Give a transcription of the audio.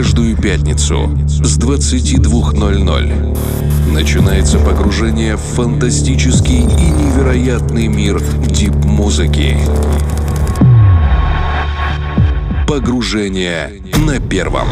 Каждую пятницу с 22.00 начинается погружение в фантастический и невероятный мир дип-музыки. Погружение на первом.